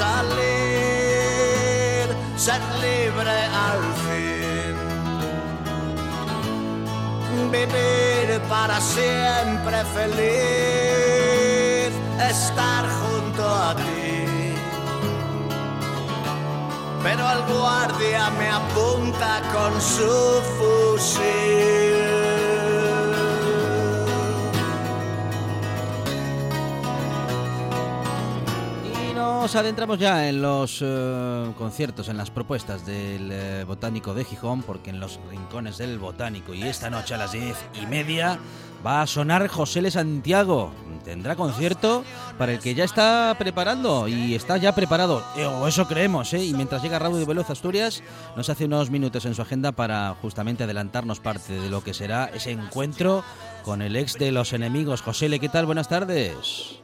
Salir, ser libre al fin. Vivir para siempre feliz, estar junto a ti pero el guardia me apunta con su fusil. Nos adentramos ya en los eh, conciertos, en las propuestas del eh, Botánico de Gijón, porque en los rincones del Botánico y esta noche a las diez y media va a sonar José L. Santiago. Tendrá concierto para el que ya está preparando y está ya preparado, eh, o eso creemos, ¿eh? Y mientras llega Raúl de Veloz Asturias, nos hace unos minutos en su agenda para justamente adelantarnos parte de lo que será ese encuentro con el ex de los enemigos. José ¿qué tal? Buenas tardes.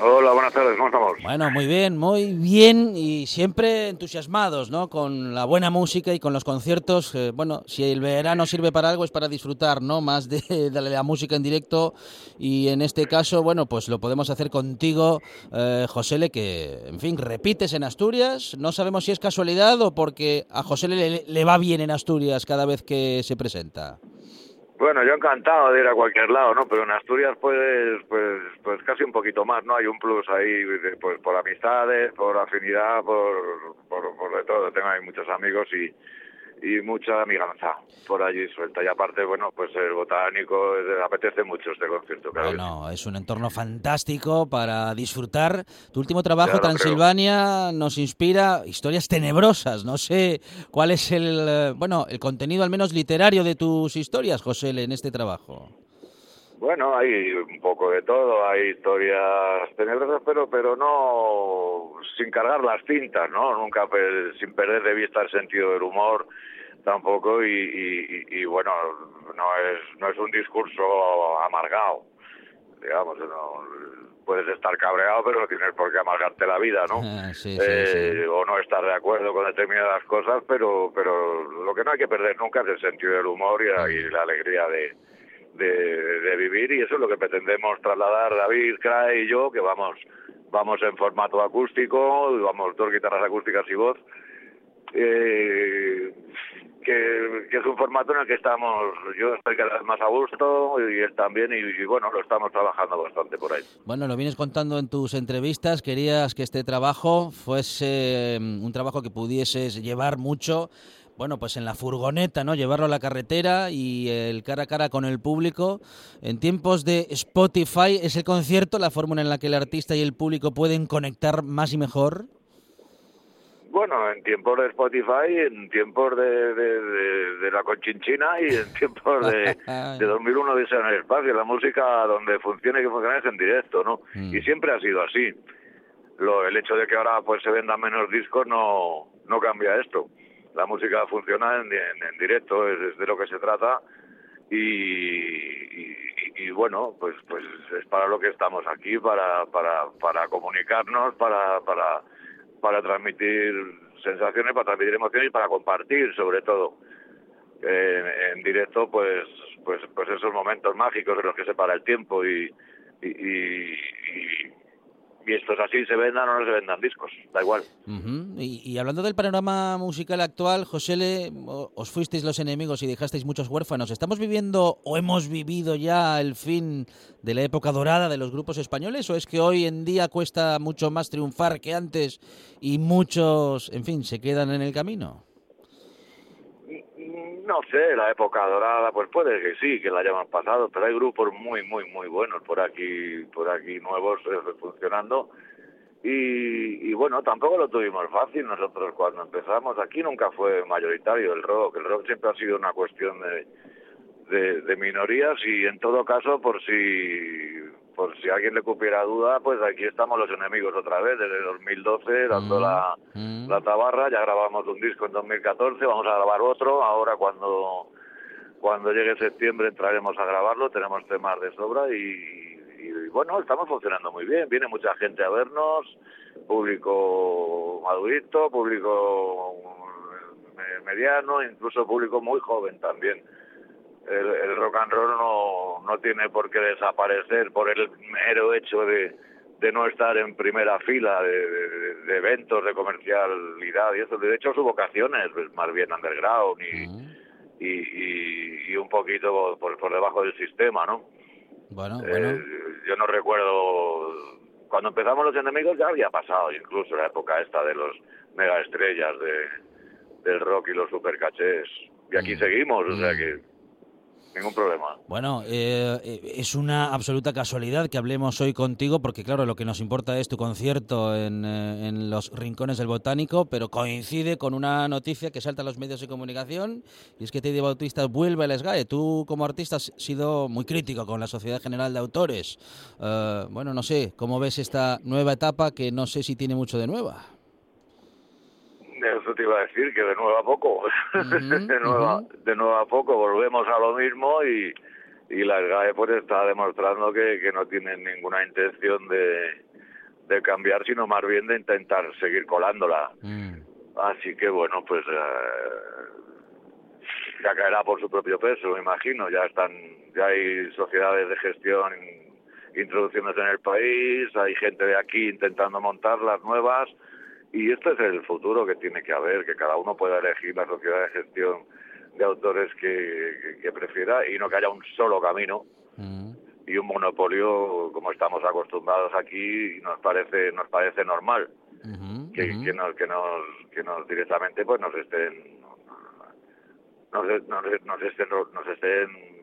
Hola, buenas tardes, ¿cómo estamos? Bueno, muy bien, muy bien y siempre entusiasmados, ¿no? Con la buena música y con los conciertos. Eh, bueno, si el verano sirve para algo es para disfrutar, ¿no? Más de, la música en directo y en este caso, bueno, pues lo podemos hacer contigo, eh, Josele, que, en fin, repites en Asturias. No sabemos si es casualidad o porque a Josele le, le va bien en Asturias cada vez que se presenta. Bueno, yo encantado de ir a cualquier lado, ¿no? Pero en Asturias, pues, pues, pues casi un poquito más, ¿no? Hay un plus ahí, pues, por amistades, por afinidad, por, por, por de todo. Tengo ahí muchos amigos y, y mucha amiganza por allí suelta. Y aparte, bueno, pues el botánico, apetece mucho este concierto. Claro bueno, es un entorno fantástico para disfrutar. Tu último trabajo, Transilvania, creo. nos inspira historias tenebrosas. No sé cuál es el, eh, bueno, el contenido al menos literario de tus historias, José, en este trabajo. Bueno, hay un poco de todo, hay historias tenebrosas, pero pero no sin cargar las cintas, ¿no? Nunca pues, sin perder de vista el sentido del humor tampoco y, y, y, bueno, no es no es un discurso amargado, digamos, no puedes estar cabreado, pero no tienes por qué amargarte la vida, ¿no? Ah, sí, eh, sí. O no estar de acuerdo con determinadas cosas, pero pero lo que no hay que perder nunca es el sentido del humor y, y la alegría de de, de, vivir y eso es lo que pretendemos trasladar David, Crae y yo, que vamos vamos en formato acústico, vamos dos guitarras acústicas y voz, eh, que, es un formato en el que estamos, yo estoy cada vez más a gusto y él también, y, y, bueno, lo estamos trabajando bastante por ahí. Bueno, lo vienes contando en tus entrevistas, querías que este trabajo fuese mm, un trabajo que pudieses llevar mucho bueno, pues en la furgoneta, ¿no? Llevarlo a la carretera y el cara a cara con el público. En tiempos de Spotify, ¿es el concierto la fórmula en la que el artista y el público pueden conectar más y mejor? Bueno, en tiempos de Spotify, en tiempos de, de, de, de la Conchinchina y en tiempos de, de 2001 de en el espacio. La música donde funciona y que funciona es en directo, ¿no? Mm. Y siempre ha sido así. Lo, el hecho de que ahora pues se vendan menos discos no, no cambia esto la música funciona en, directo, es, de lo que se trata y, bueno, pues pues es para lo que estamos aquí, para, para, para comunicarnos, para, para, para transmitir sensaciones, para transmitir emociones y para compartir sobre todo. En, directo pues pues pues esos momentos mágicos en los que se para el tiempo y, y y esto es así, se vendan o no se vendan discos, da igual. Y, hablando del panorama musical actual, José, Le, os fuisteis los enemigos y dejasteis muchos huérfanos. ¿Estamos viviendo o hemos vivido ya el fin de la época dorada de los grupos españoles o es que hoy en día cuesta mucho más triunfar que antes y muchos, en fin, se quedan en el camino? No sé, la época dorada, pues puede que sí, que la hayamos pasado, pero hay grupos muy, muy, muy buenos por aquí, por aquí nuevos eh, funcionando. Y, y, bueno, tampoco lo tuvimos fácil nosotros cuando empezamos. Aquí nunca fue mayoritario el rock. El rock siempre ha sido una cuestión de, de minorías y en todo caso, por si por si alguien le cupiera duda, pues aquí estamos los enemigos otra vez, desde 2012, dando la, Mm. la tabarra, ya grabamos un disco en 2014, vamos a grabar otro, ahora cuando, cuando llegue septiembre entraremos a grabarlo, tenemos temas de sobra y, y, bueno, estamos funcionando muy bien, viene mucha gente a vernos, público madurito, público eh, mediano, incluso público muy joven también el, el, rock and roll no, no tiene por qué desaparecer por el mero hecho de, de no estar en primera fila de, de, de, eventos de comercialidad y eso. De hecho, su vocación es pues, más bien underground y, uh -huh. y, y, y, un poquito por, por debajo del sistema, ¿no? Bueno, bueno. Eh, yo no recuerdo cuando empezamos los enemigos ya había pasado incluso la época esta de los mega estrellas de, del rock y los supercachés y aquí mm. seguimos, o sea que ningún problema. Bueno, eh, es una absoluta casualidad que hablemos hoy contigo, porque claro, lo que nos importa es tu concierto en, eh, en, los rincones del Botánico, pero coincide con una noticia que salta a los medios de comunicación, y es que Teddy Bautista vuelve al SGAE. Tú, como artista, has sido muy crítico con la Sociedad General de Autores. Bueno, no sé, ¿cómo ves esta nueva etapa que no sé si tiene mucho de nueva? Te iba a decir, que de nuevo a poco, uh -huh, de, uh -huh. de nuevo a poco volvemos a lo mismo y, y la SGAE pues está demostrando que, que no tienen ninguna intención de, de, cambiar, sino más bien de intentar seguir colándola. Mm. Así que bueno, pues eh, ya caerá por su propio peso, me imagino. Ya están, ya hay sociedades de gestión introduciéndose en el país, hay gente de aquí intentando montar las nuevas y este es el futuro que tiene que haber, que cada uno pueda elegir la sociedad de gestión de autores que, que, que prefiera y no que haya un solo camino mm. y un monopolio como estamos acostumbrados aquí nos parece nos parece normal uh -huh, que, uh -huh. que, nos que nos que nos directamente pues nos estén nos, nos, nos estén nos estén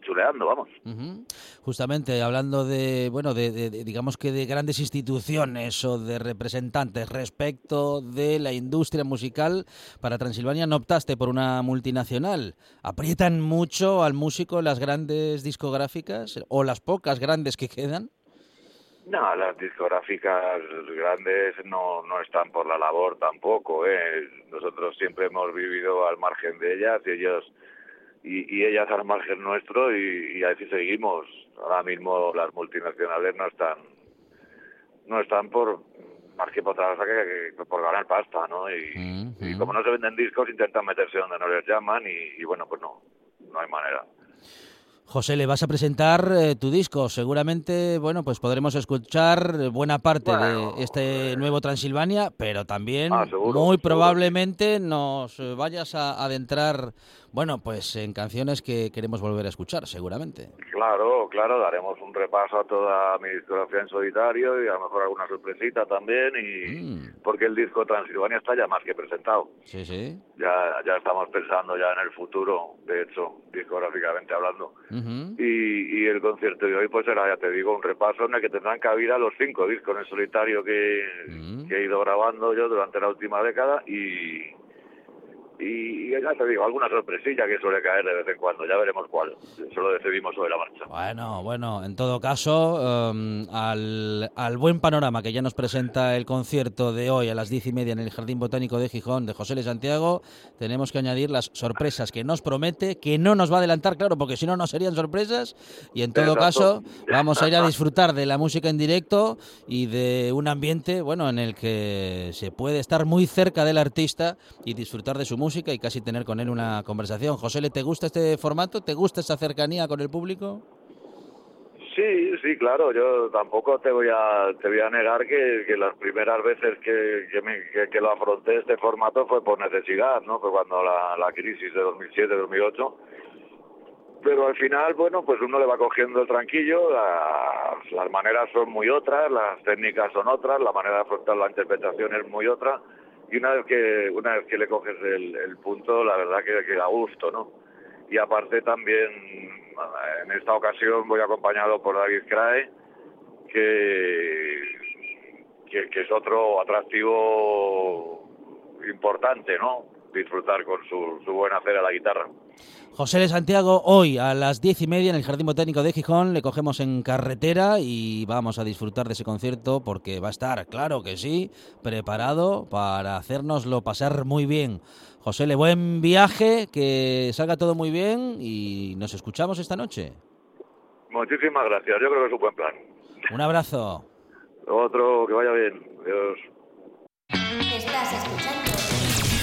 chuleando, vamos. Uh -huh. Justamente hablando de, bueno, de, de, de, digamos que de grandes instituciones o de representantes respecto de la industria musical, para Transilvania no optaste por una multinacional. ¿Aprietan mucho al músico las grandes discográficas o las pocas grandes que quedan? No, las discográficas grandes no, no están por la labor tampoco. ¿eh? Nosotros siempre hemos vivido al margen de ellas y ellos y, y, ellas al margen nuestro y, y, así seguimos. Ahora mismo las multinacionales no están no están por más que por que, que, por ganar pasta, ¿no? Y, mm y, como no se venden discos intentan meterse donde no les llaman y, y bueno, pues no, no hay manera. José, le vas a presentar eh, tu disco. Seguramente, bueno, pues podremos escuchar buena parte bueno, de este nuevo Transilvania, pero también ah, seguro, muy seguro. probablemente nos vayas a adentrar, bueno, pues en canciones que queremos volver a escuchar, seguramente. Claro, claro, daremos un repaso a toda mi discografía en solitario y a lo mejor alguna sorpresita también, y mm. porque el disco Transilvania está ya más que presentado. Sí, sí. Ya, ya estamos pensando ya en el futuro, de hecho, discográficamente hablando. Uh -huh. y, y, el concierto de hoy pues será, ya te digo, un repaso en el que tendrán cabida los cinco discos en solitario que, uh -huh. que he ido grabando yo durante la última década y, y ya te digo, alguna sorpresilla que suele caer de vez en cuando, ya veremos cuál, eso lo decidimos sobre la marcha. Bueno, bueno, en todo caso, um, al, al, buen panorama que ya nos presenta el concierto de hoy a las diez y media en el Jardín Botánico de Gijón de José L. Santiago, tenemos que añadir las sorpresas que nos promete, que no nos va a adelantar, claro, porque si no, no serían sorpresas, y en todo Exacto. caso, vamos a ir a disfrutar de la música en directo y de un ambiente, bueno, en el que se puede estar muy cerca del artista y disfrutar de su música música y casi tener con él una conversación. José, ¿te gusta este formato? ¿Te gusta esa cercanía con el público? Sí, sí, claro. Yo tampoco te voy a te voy a negar que, las primeras veces que, que, me, lo afronté este formato fue por necesidad, ¿no? Fue cuando la, la crisis de 2007-2008. Pero al final, bueno, pues uno le va cogiendo el tranquillo, las, las maneras son muy otras, las técnicas son otras, la manera de afrontar la interpretación es muy otra y una vez que una vez que le coges el, punto, la verdad que, que da gusto, ¿no? Y aparte también, en esta ocasión voy acompañado por David Crae, que, que, que es otro atractivo importante, ¿no? Disfrutar con su, su buen hacer a la guitarra. José de Santiago, hoy a las diez y media en el Jardín Botánico de Gijón le cogemos en carretera y vamos a disfrutar de ese concierto porque va a estar, claro que sí, preparado para hacernoslo pasar muy bien. José, le buen viaje, que salga todo muy bien y nos escuchamos esta noche. Muchísimas gracias, yo creo que es un buen plan. Un abrazo. Otro, que vaya bien. Adiós. Estás escuchando.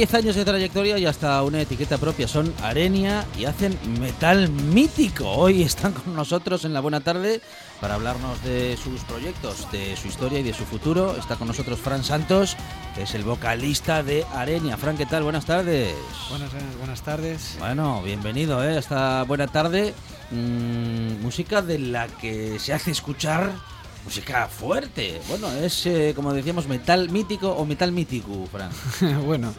10 años de trayectoria y hasta una etiqueta propia. Son Arenia y hacen metal mítico. Hoy están con nosotros en la buena tarde para hablarnos de sus proyectos, de su historia y de su futuro. Está con nosotros Fran Santos, que es el vocalista de Arenia. Fran, ¿qué tal? Buenas tardes. Buenas, buenas, buenas tardes. Bueno, bienvenido ¿eh? a esta buena tarde. Mm, música de la que se hace escuchar música fuerte. Bueno, es eh, como decíamos, metal mítico o metal mítico, Fran. bueno,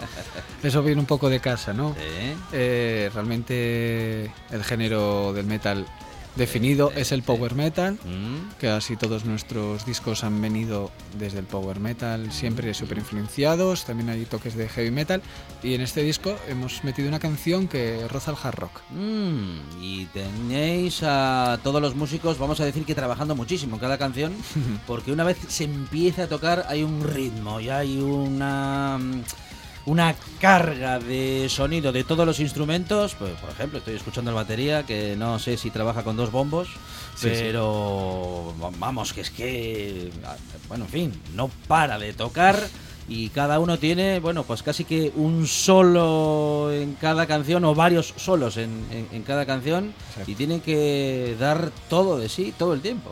eso viene un poco de casa, ¿no? ¿Eh? Eh, realmente el género del metal definido es el power metal, Mm, que así todos nuestros discos han venido desde el power metal, siempre súper influenciados, también hay toques de heavy metal, y en este disco hemos metido una canción que roza el hard rock. mm, y tenéis a todos los músicos, vamos a decir que trabajando muchísimo en cada canción, porque una vez se empieza a tocar hay un ritmo y hay una mm, una carga de sonido de todos los instrumentos. Pues, por ejemplo, estoy escuchando la batería, que no sé si trabaja con dos bombos, Sí, sí. pero vamos, que es que, bueno, en fin, no para de tocar. Y cada uno tiene, bueno, pues casi que un solo en cada canción o varios solos en, en- en cada canción Exacto. y tienen que dar todo de sí todo el tiempo.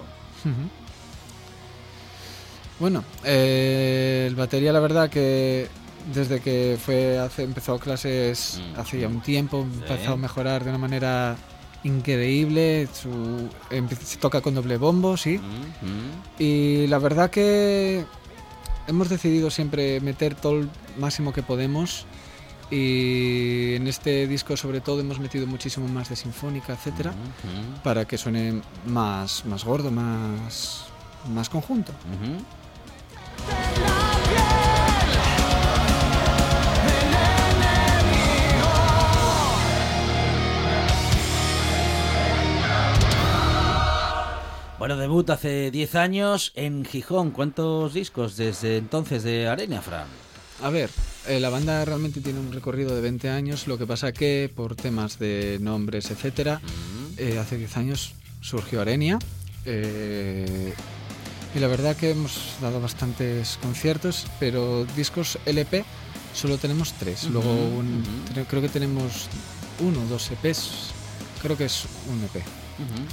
Bueno, eh, el batería la verdad que desde que fue hace, empezó clases Mm. hace ya un tiempo empezó Sí. a mejorar de una manera increíble. Su, se toca con doble bombo, sí. Mm, mm. Y la verdad que hemos decidido siempre meter todo el máximo que podemos. Y en este disco sobre todo hemos metido muchísimo más de sinfónica, etcétera, Ujú, para que suene más, más gordo, más, más conjunto. ujú. Bueno, debut hace 10 años en Gijón. ¿Cuántos discos desde entonces de Arena, Fran? A ver, eh, la banda realmente tiene un recorrido de 20 años, lo que pasa que por temas de nombres, etcétera, eh, hace 10 años surgió Arenia. eh, y la verdad que hemos dado bastantes conciertos, pero discos LP solo tenemos tres. Luego un- creo que tenemos uno o dos EPs. Creo que es un EP,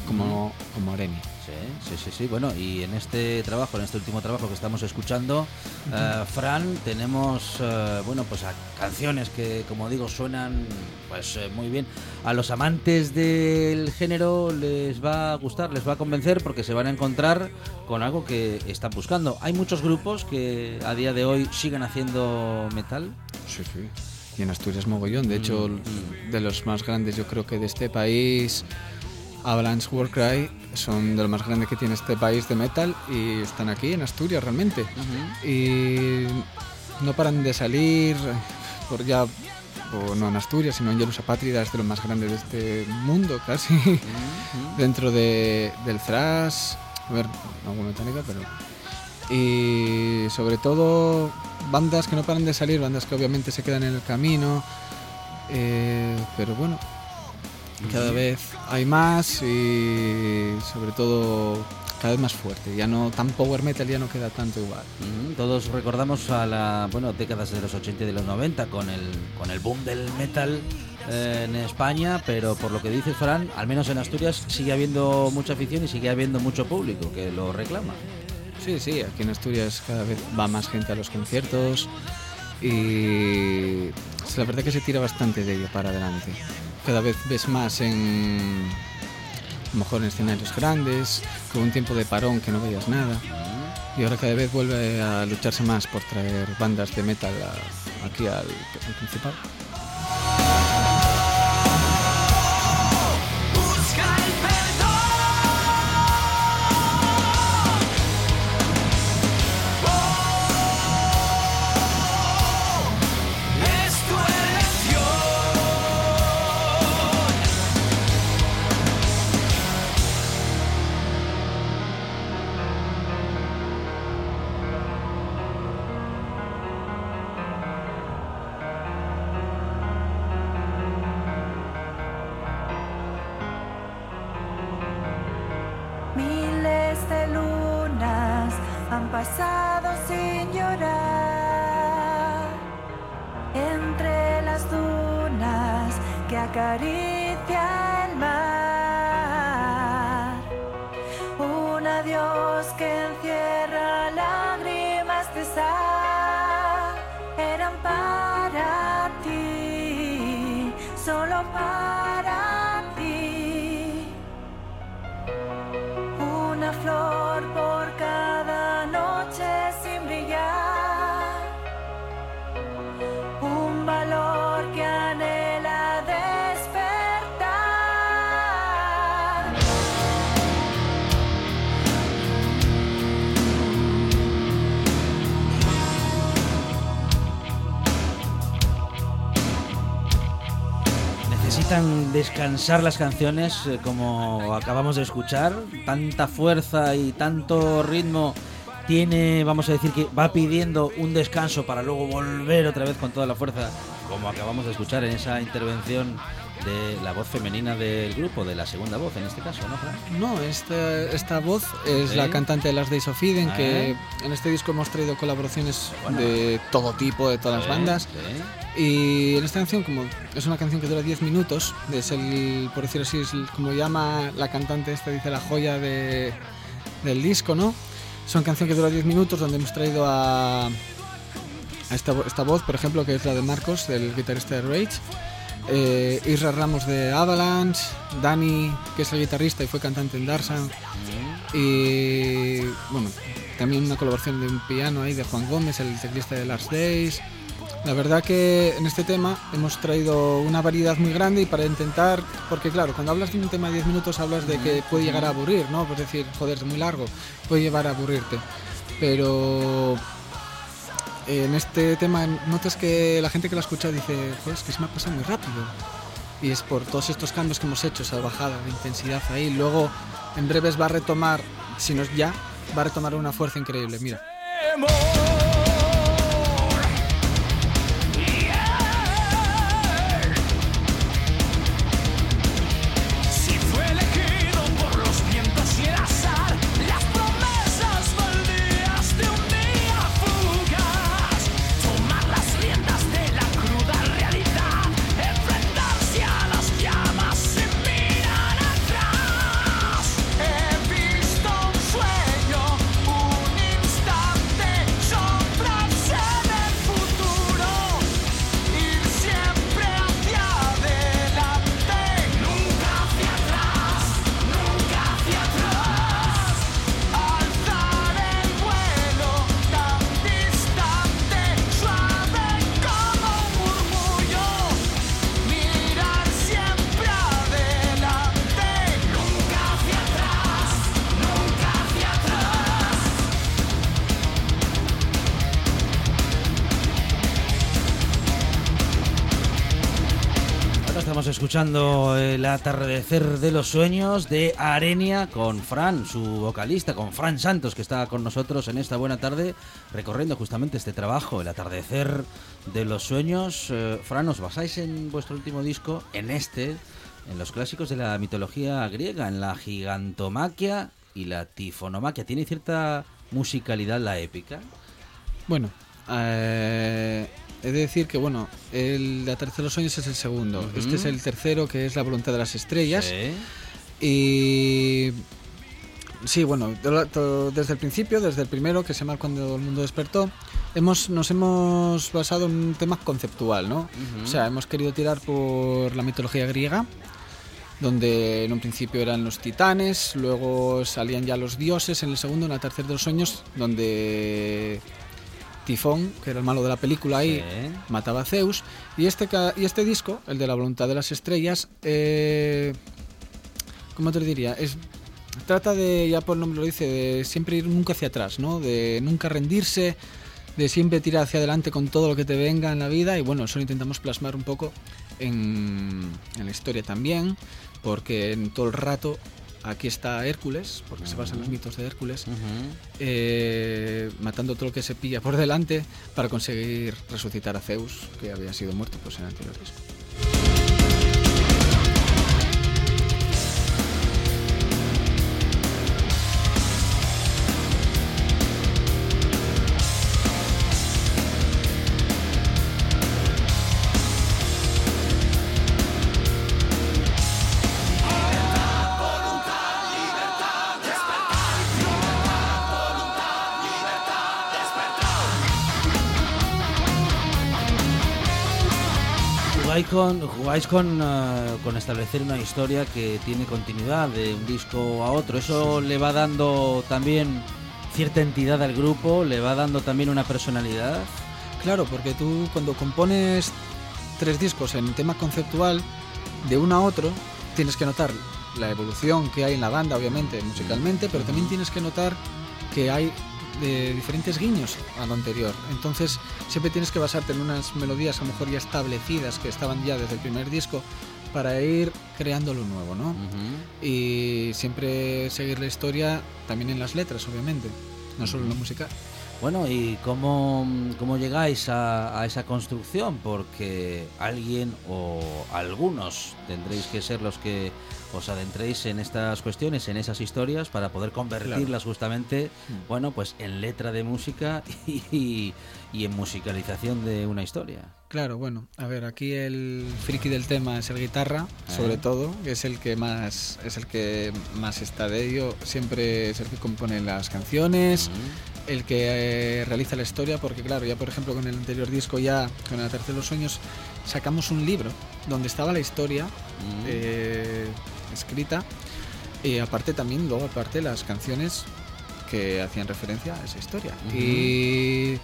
como, como Arenia. Sí, sí, sí, sí. Bueno, y en este trabajo, en este último trabajo que estamos escuchando, eh, Fran, tenemos, eh, bueno, pues a canciones que, como digo, suenan pues eh, muy bien. A los amantes del género les va a gustar, les va a convencer porque se van a encontrar con algo que están buscando. Hay muchos grupos que a día de hoy siguen haciendo metal. Sí, sí. Y en Asturias mogollón. De hecho, Mm. de los más grandes, yo creo que de este país, Avalanche Warcry son de los más grandes que tiene este país de metal y están aquí en Asturias realmente. Y no paran de salir por ya, o no en Asturias, sino en Jerusa Pátrida, es de los más grandes de este mundo casi. Dentro de, del thrash, a ver, alguna metálica, pero y sobre todo bandas que no paran de salir, bandas que obviamente se quedan en el camino, eh, pero bueno, cada vez hay más y sobre todo cada vez más fuerte, ya no tan power metal ya no queda tanto igual. Todos recordamos a la bueno décadas de los 80 y de los 90 con el con el boom del metal eh, en España, pero por lo que dices Fran, al menos en Asturias sigue habiendo mucha afición y sigue habiendo mucho público que lo reclama. Sí, sí, aquí en Asturias cada vez va más gente a los conciertos y la verdad que se tira bastante de ello para adelante. Cada vez ves más en a lo mejor en escenarios grandes, con un tiempo de parón que no veías nada. Y ahora cada vez vuelve a lucharse más por traer bandas de metal aquí al principal. Sin llorar. Entre las dunas que acaricia Necesitan descansar las canciones eh, como acabamos de escuchar, tanta fuerza y tanto ritmo tiene, vamos a decir que va pidiendo un descanso para luego volver otra vez con toda la fuerza, como acabamos de escuchar en esa intervención de la voz femenina del grupo, de la segunda voz en este caso, ¿no, Fran? No, esta, esta voz es la cantante de las Days of Eden, Ah. que en este disco hemos traído colaboraciones Bueno. de todo tipo, de todas las bandas. Y en esta canción, como es una canción que dura 10 minutos, es el, por decirlo así, es el- como llama la cantante esta, dice la joya de, del disco, ¿no? Es una canción que dura 10 minutos donde hemos traído a, a esta, esta voz, por ejemplo, que es la de Marcos, del guitarrista de Rage, eh, Isra Ramos de Avalanche, Dani, que es el guitarrista y fue cantante en Darsan, y bueno, también una colaboración de un piano ahí de Juan Gómez, el teclista de Last Days. La verdad que en este tema hemos traído una variedad muy grande y para intentar, porque claro, cuando hablas de un tema de 10 minutos hablas de que puede llegar a aburrir, ¿no? Pues decir, joder, es muy largo, puede llevar a aburrirte. Pero en este tema notas que la gente que lo escucha dice, joder, es que se me ha pasado muy rápido. Y es por todos estos cambios que hemos hecho, esa bajada de intensidad ahí. Luego, en breves va a retomar, si no es ya, va a retomar una fuerza increíble. Mira. Escuchando el atardecer de los sueños de Arenia con Fran, su vocalista, con Fran Santos, que está con nosotros en esta buena tarde, recorriendo justamente este trabajo, el atardecer de los sueños. Eh, Fran, os basáis en vuestro último disco, en este, en los clásicos de la mitología griega, en la gigantomaquia y la tifonomaquia. ¿Tiene cierta musicalidad la épica? Bueno, eh, he de decir que, bueno, el de Atardecer de los Sueños es el segundo. Ujú. Este es el tercero, que es La Voluntad de las Estrellas. Sí. Y. Sí, bueno, desde el principio, desde el primero, que se llama Cuando el mundo despertó, hemos, nos hemos basado en un tema conceptual, ¿no? Ujú. O sea, hemos querido tirar por la mitología griega, donde en un principio eran los titanes, luego salían ya los dioses, en el segundo, en el tercer de los sueños, donde Tifón, que era el malo de la película ahí, Sí. mataba a Zeus. Y este, y este disco, el de la voluntad de las estrellas, eh, ¿cómo te lo diría? Es, trata de, ya por el nombre lo dice, de siempre ir nunca hacia atrás, ¿no? De nunca rendirse, de siempre tirar hacia adelante con todo lo que te venga en la vida. Y bueno, eso lo intentamos plasmar un poco en, en la historia también, porque en todo el rato aquí está Hércules, porque se basa en los mitos de Hércules eh, matando todo lo que se pilla por delante para conseguir resucitar a Zeus, que había sido muerto pues, en el anterior disco. Jugáis con, jugáis con, eh, con establecer una historia que tiene continuidad de un disco a otro. Eso le va dando también cierta entidad al grupo, le va dando también una personalidad. Claro, porque tú cuando compones tres discos en tema conceptual, de uno a otro, tienes que notar la evolución que hay en la banda, obviamente, musicalmente, pero también tienes que notar que hay de diferentes guiños a lo anterior. Entonces, siempre tienes que basarte en unas melodías a lo mejor ya establecidas que estaban ya desde el primer disco para ir creando lo nuevo, ¿no? Y siempre seguir la historia también en las letras, obviamente, no solo en la música. Bueno, ¿y cómo, cómo llegáis a, a esa construcción? Porque alguien o algunos tendréis que ser los que os adentréis en estas cuestiones, en esas historias, para poder convertirlas justamente, bueno, pues en letra de música y, y en musicalización de una historia. Claro, bueno, a ver, aquí el friki del tema es el guitarra, sobre Eh. todo, que es el que más es el que más está de ello, siempre es el que compone las canciones, el que eh, realiza la historia, porque claro, ya por ejemplo con el anterior disco ya con el tercer de los sueños sacamos un libro donde estaba la historia eh, escrita y aparte también luego aparte las canciones que hacían referencia a esa historia y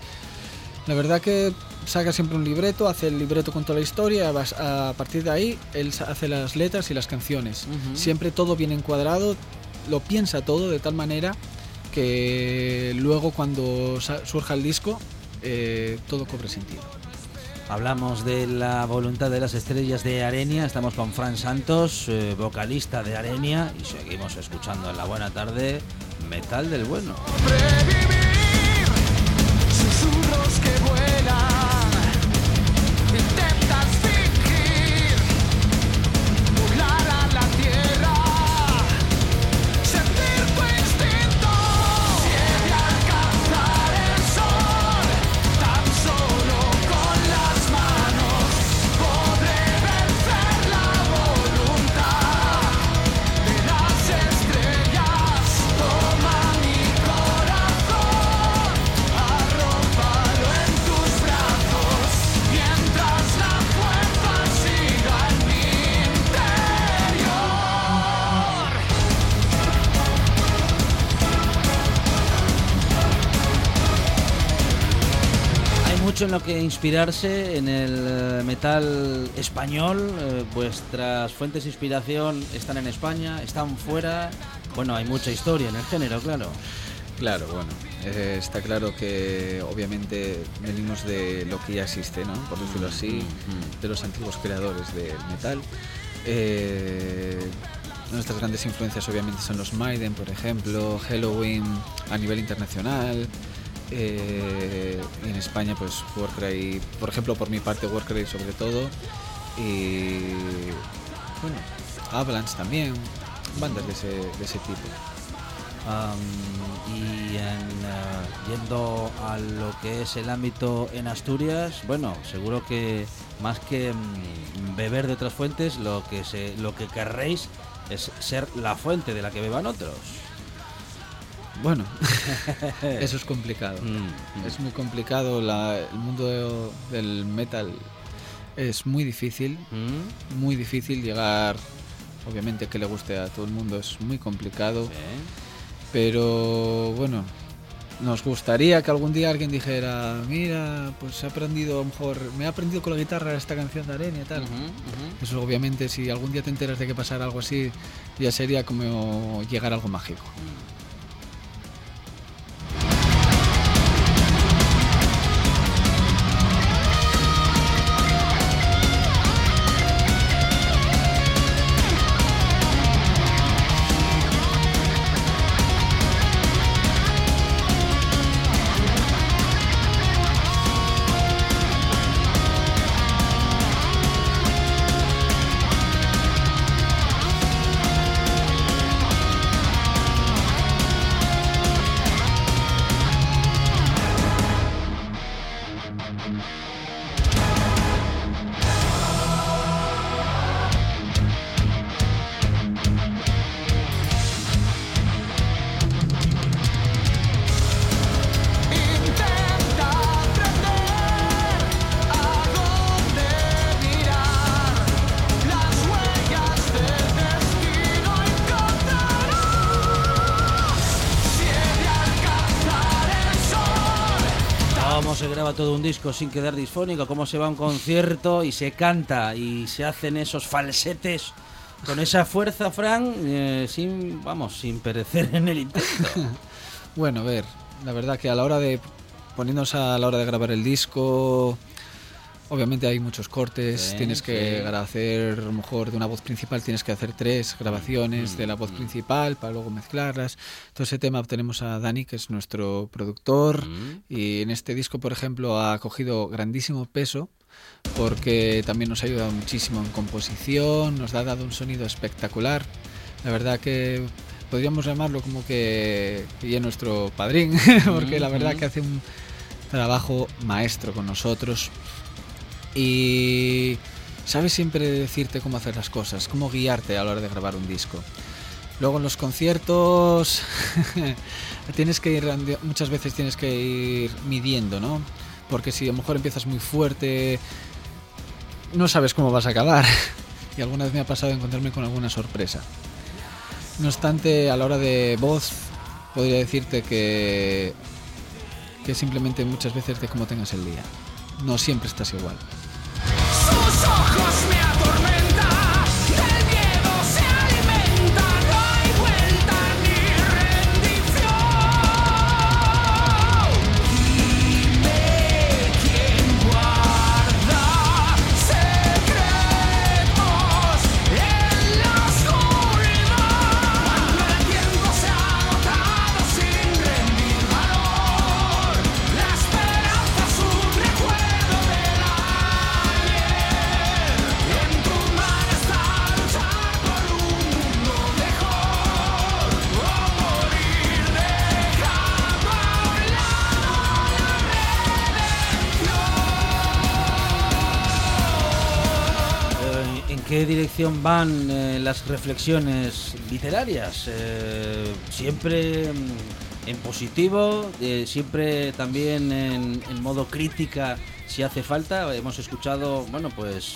la verdad que saca siempre un libreto, hace el libreto con toda la historia, vas- a partir de ahí él hace las letras y las canciones. Siempre todo bien encuadrado, lo piensa todo de tal manera que luego cuando surja el disco eh, todo cobre sentido. Hablamos de la voluntad de las estrellas de Arenia, estamos con Fran Santos, eh, vocalista de Arenia, y seguimos escuchando en la buena tarde Metal del Bueno. Inspirarse en el eh, metal español. eh, vuestras fuentes de inspiración están en España, están fuera. Bueno, hay mucha historia en el género, claro. Claro, bueno, eh, está claro que obviamente venimos de lo que ya existe, ¿no? Por decirlo así, de los antiguos creadores del metal. Eh, nuestras grandes influencias obviamente son los Maiden, por ejemplo, Halloween a nivel internacional. Eh, en España, pues Warcry, por ejemplo, por mi parte, Warcry sobre todo. Y bueno, Avalanche también, bandas de ese, de ese tipo. Y eh, yendo a lo que es el ámbito en Asturias, bueno, seguro que más que mm, beber de otras fuentes, lo que se, lo que querréis es ser la fuente de la que beban otros. Bueno, eso es complicado. Mm, mm. Es muy complicado. la- el mundo de- del metal es muy difícil. Mm, Muy difícil llegar. Obviamente que le guste a todo el mundo es muy complicado. sí. Pero bueno, nos gustaría que algún día alguien dijera, mira, pues he aprendido, a lo mejor, me he aprendido con la guitarra esta canción de Arena y tal. Eso obviamente si algún día te enteras de que pasara algo así, ya sería como llegar a algo mágico. Cómo se graba todo un disco sin quedar disfónico, cómo se va a un concierto y se canta y se hacen esos falsetes con esa fuerza, Fran, eh, sin, vamos, sin perecer en el intento. Bueno, a ver, la verdad que a la hora de poniéndonos a la hora de grabar el disco, obviamente hay muchos cortes, Sí, tienes que sí. hacer a lo mejor de una voz principal tienes que hacer tres grabaciones Mm, de la voz mm. principal para luego mezclarlas. Todo ese tema tenemos a Dani, que es nuestro productor, Mm. y en este disco, por ejemplo, ha cogido grandísimo peso porque también nos ha ayudado muchísimo en composición, nos ha dado un sonido espectacular. La verdad que podríamos llamarlo como que, que es nuestro padrín, porque la verdad Ujú. que hace un trabajo maestro con nosotros y sabe siempre decirte cómo hacer las cosas, cómo guiarte a la hora de grabar un disco. Luego en los conciertos tienes que ir muchas veces tienes que ir midiendo, ¿no? Porque si a lo mejor empiezas muy fuerte no sabes cómo vas a acabar. Y alguna vez me ha pasado encontrarme con alguna sorpresa. No obstante, a la hora de voz podría decirte que que simplemente muchas veces de cómo tengas el día. No siempre estás igual. Sus qué dirección van eh, las reflexiones literarias? Eh, siempre mm, en positivo, eh, siempre también en, en modo crítica si hace falta. Hemos escuchado, bueno, pues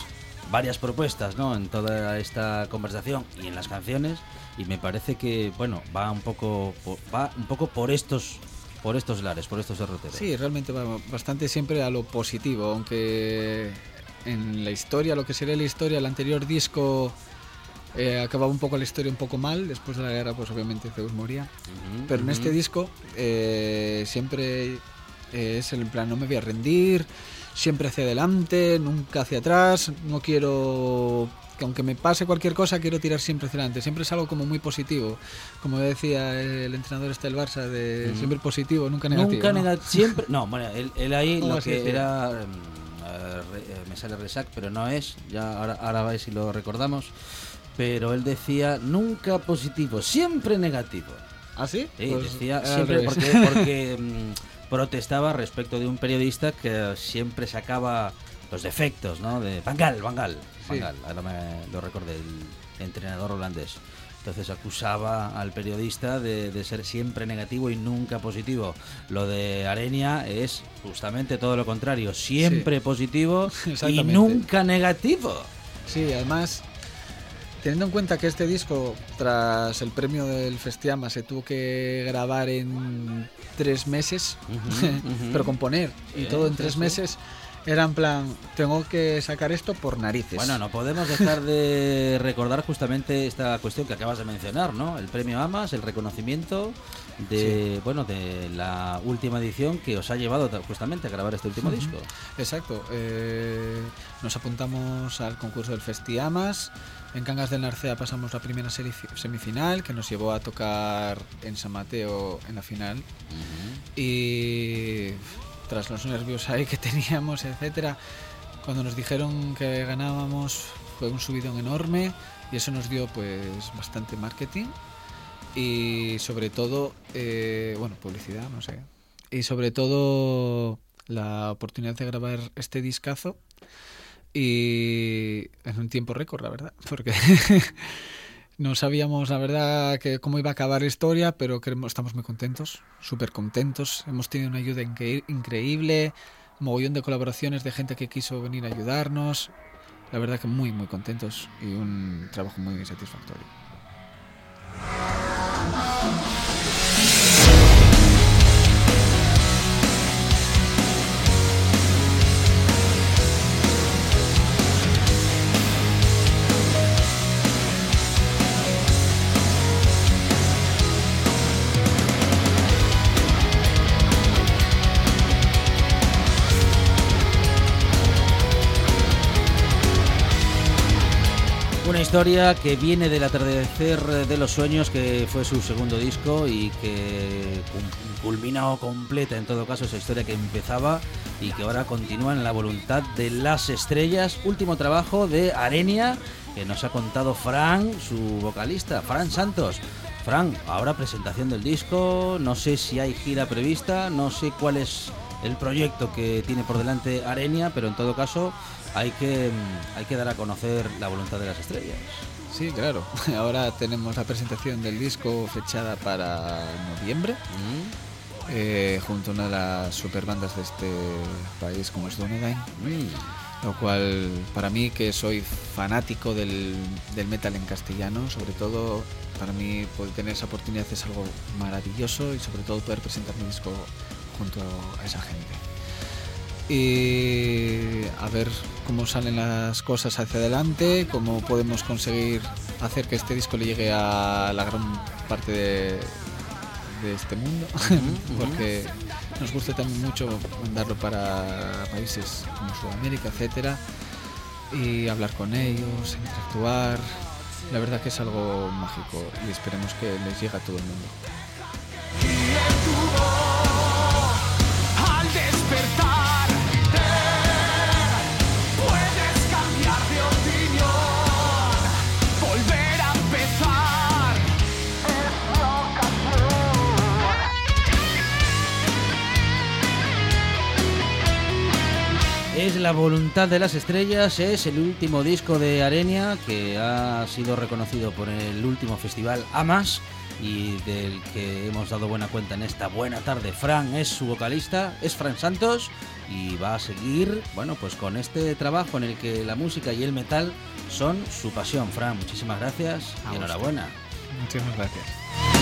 varias propuestas, ¿no? En toda esta conversación y en las canciones y me parece que, bueno, va un poco, po- va un poco por estos, por estos lares, por estos derroteros. Sí, realmente va bastante siempre a lo positivo, aunque en la historia, lo que sería la historia, el anterior disco Eh, acababa un poco la historia un poco mal, después de la guerra pues obviamente Zeus moría. Ujú, Pero en este disco eh, siempre eh, es en plan, no me voy a rendir, siempre hacia adelante, nunca hacia atrás, no quiero que aunque me pase cualquier cosa, quiero tirar siempre hacia adelante. Siempre es algo como muy positivo. Como decía el entrenador este del Barça, de siempre positivo, nunca negativo. Nunca ¿no? negativo. Siempre. No, bueno, él, él ahí lo que era. Me sale Resac, pero no es. Ya ahora, ahora vais si lo recordamos. Pero él decía nunca positivo, siempre negativo. ¿Ah, sí? Sí, Pues decía siempre porque, porque mm, protestaba respecto de un periodista que siempre sacaba los defectos, ¿no? De Bangal, Bangal, Sí. Bangal, ahora me lo recordé, el entrenador holandés. Entonces acusaba al periodista de, de ser siempre negativo y nunca positivo. Lo de Arenia es justamente todo lo contrario, siempre positivo y nunca negativo. Sí, además, teniendo en cuenta que este disco, tras el premio del Festiama, se tuvo que grabar en tres meses, Ujú, ujú. pero componer y Sí, todo en sí, tres sí. meses, era en plan, tengo que sacar esto por narices. Bueno, no podemos dejar de recordar justamente esta cuestión que acabas de mencionar, ¿no? El premio AMAS, el reconocimiento de, bueno, de la última edición que os ha llevado ta- justamente a grabar este último disco. Exacto. eh, nos apuntamos al concurso del Festiamas. En Cangas del Narcea pasamos la primera semifinal, que nos llevó a tocar en San Mateo en la final. Y tras los nervios ahí que teníamos, etcétera, cuando nos dijeron que ganábamos fue un subidón enorme y eso nos dio pues bastante marketing y sobre todo, eh, bueno, publicidad, no sé. Y sobre todo la oportunidad de grabar este discazo y en un tiempo récord, la verdad, porque no sabíamos la verdad que cómo iba a acabar la historia, pero estamos muy contentos, súper contentos. Hemos tenido una ayuda incre- increíble, mogollón de colaboraciones de gente que quiso venir a ayudarnos. La verdad que muy, muy contentos y un trabajo muy satisfactorio. Una historia que viene del atardecer de los sueños, que fue su segundo disco y que culmina o completa en todo caso esa historia que empezaba y que ahora continúa en la voluntad de las estrellas. Último trabajo de Arenia que nos ha contado Fran, su vocalista, Fran Santos. Fran, ahora presentación del disco, no sé si hay gira prevista, no sé cuál es el proyecto que tiene por delante Arenia, pero en todo caso hay que, mm, hay que dar a conocer la voluntad de las estrellas. Sí, claro. Ahora tenemos la presentación del disco fechada para noviembre, Mm, eh, junto a una de las super bandas de este país como es Donodyne. mm. Lo cual, para mí, que soy fanático del, del metal en castellano, sobre todo, para mí poder tener esa oportunidad es algo maravilloso y sobre todo poder presentar mi disco junto a esa gente. Y a ver cómo salen las cosas hacia adelante, cómo podemos conseguir hacer que este disco le llegue a la gran parte de, de este mundo, porque nos gusta también mucho mandarlo para países como Sudamérica, etcétera, y hablar con ellos, interactuar. La verdad que es algo mágico y esperemos que les llegue a todo el mundo. Es la voluntad de las estrellas, es el último disco de Arenia que ha sido reconocido por el último festival AMAS y del que hemos dado buena cuenta en esta buena tarde. Fran es su vocalista, es Fran Santos y va a seguir, bueno, pues con este trabajo en el que la música y el metal son su pasión. Fran, muchísimas gracias y enhorabuena. Muchísimas gracias.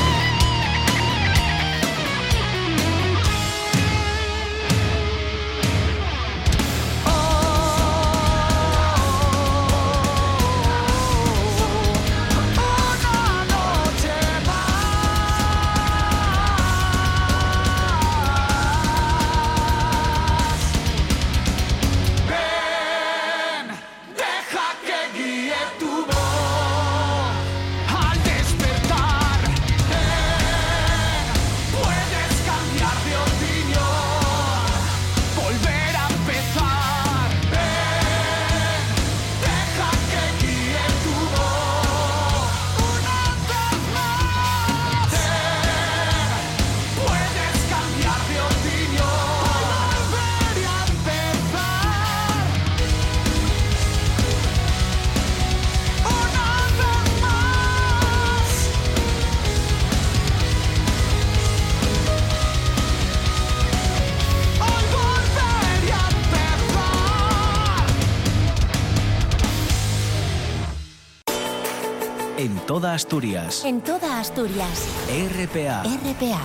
Toda Asturias. En toda Asturias. RPA. RPA.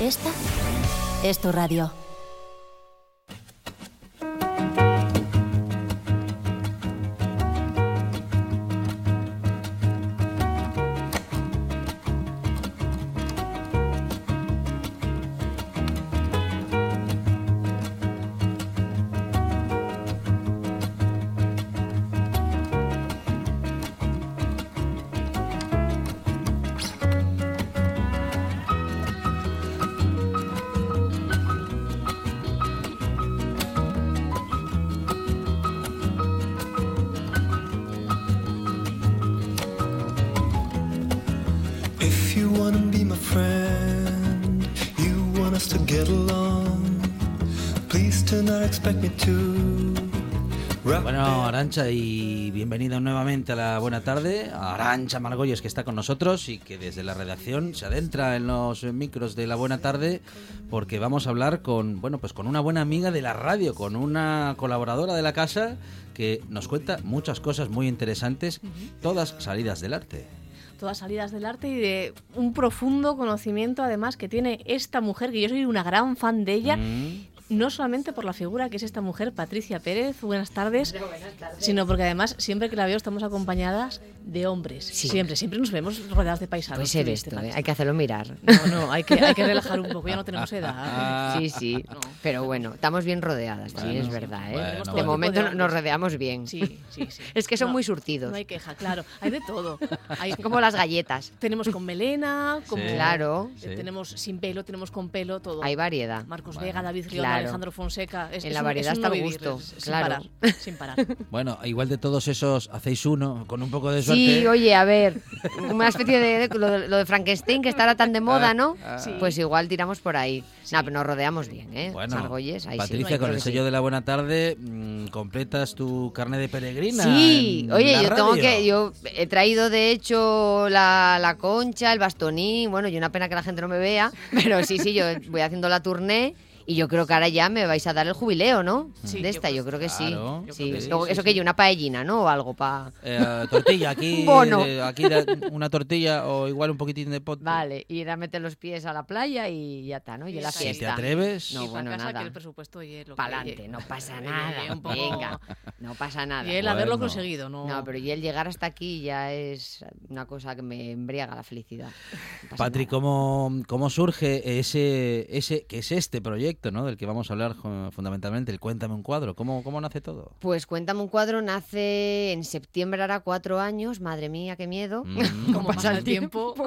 Esta es tu radio. Arancha, y bienvenida nuevamente a la buena tarde. A Arancha Margolles, que está con nosotros y que desde la redacción se adentra en los micros de la buena tarde, porque vamos a hablar con, bueno, pues con una buena amiga de la radio, con una colaboradora de la casa que nos cuenta muchas cosas muy interesantes, todas salidas del arte. todas salidas del arte y de un profundo conocimiento además que tiene esta mujer, que yo soy una gran fan de ella, Mm. No solamente por la figura que es esta mujer, Patricia Pérez, buenas tardes, sino porque además siempre que la veo estamos acompañadas de hombres, Sí. siempre, siempre nos vemos rodeadas de paisanos. Puede ser ¿Qué esto, ¿eh? hay que hacerlo mirar. No, no, hay que, hay que relajar un poco, ya no tenemos edad. Ah. Sí, sí. No. Pero bueno, estamos bien rodeadas, sí, es sí. verdad. ¿eh? Bueno. De momento nos rodeamos bien. Sí, sí, sí. Es que son No, muy surtidos. No hay queja, claro. Hay de todo. Hay, Como las galletas. Tenemos con melena, como, Sí. Claro, eh, Sí. tenemos sin pelo, tenemos con pelo, todo. hay variedad. Marcos Bueno, Vega, David Rion, claro. Alejandro Fonseca. Es, En es la un- variedad es un está vivir, gusto, sin claro. parar, sin parar. Bueno, igual de todos esos hacéis uno, con un poco de suerte. Sí, oye, a ver, una especie de, de- lo, de lo de Frankenstein que está ahora tan de moda, ¿no? Sí. Pues igual tiramos por ahí. No, pero nos rodeamos bien, ¿eh? Bueno, Margolles, ahí sí. Patricia, con el sí. sello de la buena tarde, mm, completas tu carne de peregrina. Sí, oye, yo tengo que, yo he traído de hecho la, la concha, el bastonín, bueno, y una pena que la gente no me vea, pero sí, sí, yo voy haciendo la tournée y yo creo que ahora ya me vais a dar el jubileo, ¿no? Sí, de esta, yo creo que sí. Claro, yo Sí, creo que sí, Luego, sí, eso sí. que yo, una paellina, ¿no? O algo para... Eh, tortilla, aquí, Bono. eh, aquí una tortilla o igual un poquitín de pot. Vale, ir a meter los pies a la playa y ya está, ¿no? Y la Si Si te fiesta. atreves. No, y para bueno, casa nada. que el presupuesto oye, lo Pa'lante, oye. no pasa nada. un poco- Venga, no pasa nada. Y el haberlo conseguido, ¿no? No, pero y el llegar hasta aquí ya es una cosa que me embriaga la felicidad. No pasa Patri, nada. ¿cómo, ¿cómo surge ese, ese, que es este proyecto, ¿no? Del que vamos a hablar fundamentalmente, el Cuéntame un cuadro. ¿Cómo, cómo nace todo? Pues Cuéntame un cuadro nace en septiembre, hará cuatro años. Madre mía, qué miedo. Mm. Como pasa el tiempo.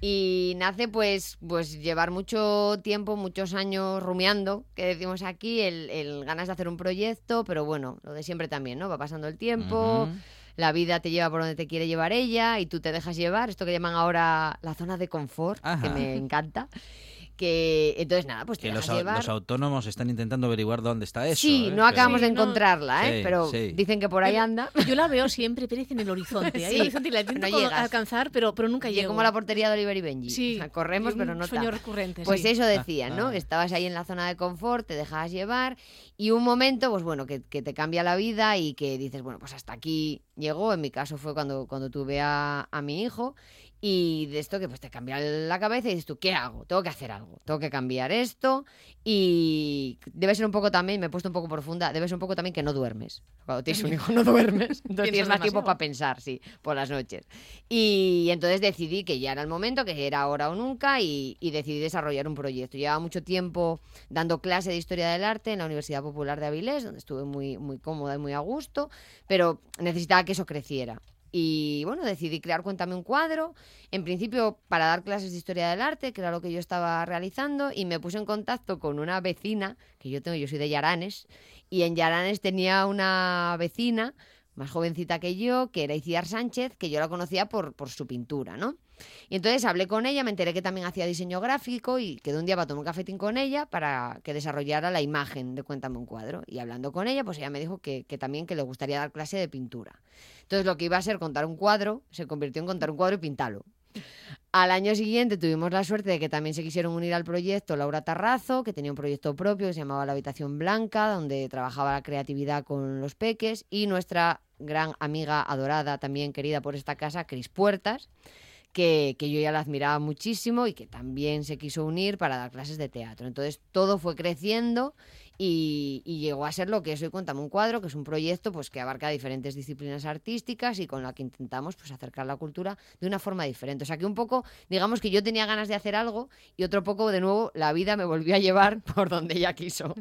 Y nace pues, pues llevar mucho tiempo, muchos años rumiando, que decimos aquí, el, el ganas de hacer un proyecto, pero bueno, lo de siempre también, ¿no? Va pasando el tiempo. La vida te lleva por donde te quiere llevar ella y tú te dejas llevar, esto que llaman ahora la zona de confort, Ajá. que me encanta. Que entonces nada, pues te Que los, au- llevar. los autónomos están intentando averiguar dónde está eso. sí, ¿eh? no acabamos de no. encontrarla, ¿eh? Sí, pero sí. dicen que por ahí anda. Yo la veo siempre, Pérez, en el horizonte. Hay Sí, el horizonte y la intento no alcanzar, pero, pero nunca llego. como la portería de Oliver y Benji. Sí, O sea, corremos, un pero no sueño está. recurrente, Pues sí. eso decían, ¿no? Ah. Que estabas ahí en la zona de confort, te dejabas llevar y un momento, pues bueno, que, que te cambia la vida y que dices, bueno, pues hasta aquí llegó. En mi caso fue cuando, cuando tuve a, a mi hijo y de esto que pues te cambia la cabeza y dices tú, ¿qué hago? Tengo que hacer algo, tengo que cambiar esto y debe ser un poco también, me he puesto un poco profunda, debe ser un poco también que no duermes. Cuando tienes un hijo no duermes, entonces tienes más tiempo para pensar, sí, por las noches. Y entonces decidí que ya era el momento, que era ahora o nunca, y, y decidí desarrollar un proyecto. Llevaba mucho tiempo dando clase de Historia del Arte en la Universidad Popular de Avilés, donde estuve muy, muy cómoda y muy a gusto, pero necesitaba que eso creciera. Y bueno, decidí crear Cuéntame un cuadro, en principio para dar clases de Historia del Arte, que era lo que yo estaba realizando, y me puse en contacto con una vecina, que yo tengo, yo soy de Yaranes, y en Yaranes tenía una vecina más jovencita que yo, que era Iciar Sánchez, que yo la conocía por, por su pintura, ¿no? Y entonces hablé con ella, me enteré que también hacía diseño gráfico y quedé un día para tomar un cafetín con ella para que desarrollara la imagen de Cuéntame un cuadro. Y hablando con ella, pues ella me dijo que, que también que le gustaría dar clase de pintura. Entonces lo que iba a ser contar un cuadro se convirtió en contar un cuadro y pintarlo. Al año siguiente tuvimos la suerte de que también se quisieron unir al proyecto Laura Tarrazo, que tenía un proyecto propio que se llamaba La Habitación Blanca, donde trabajaba la creatividad con los peques, y nuestra gran amiga adorada, también querida por esta casa, Cris Puertas, que, que yo ya la admiraba muchísimo y que también se quiso unir para dar clases de teatro. Entonces todo fue creciendo y, y llegó a ser lo que es hoy Cuéntame un cuadro, que es un proyecto pues, que abarca diferentes disciplinas artísticas y con la que intentamos pues, acercar la cultura de una forma diferente. O sea que un poco, digamos que yo tenía ganas de hacer algo y otro poco, de nuevo, la vida me volvió a llevar por donde ella quiso.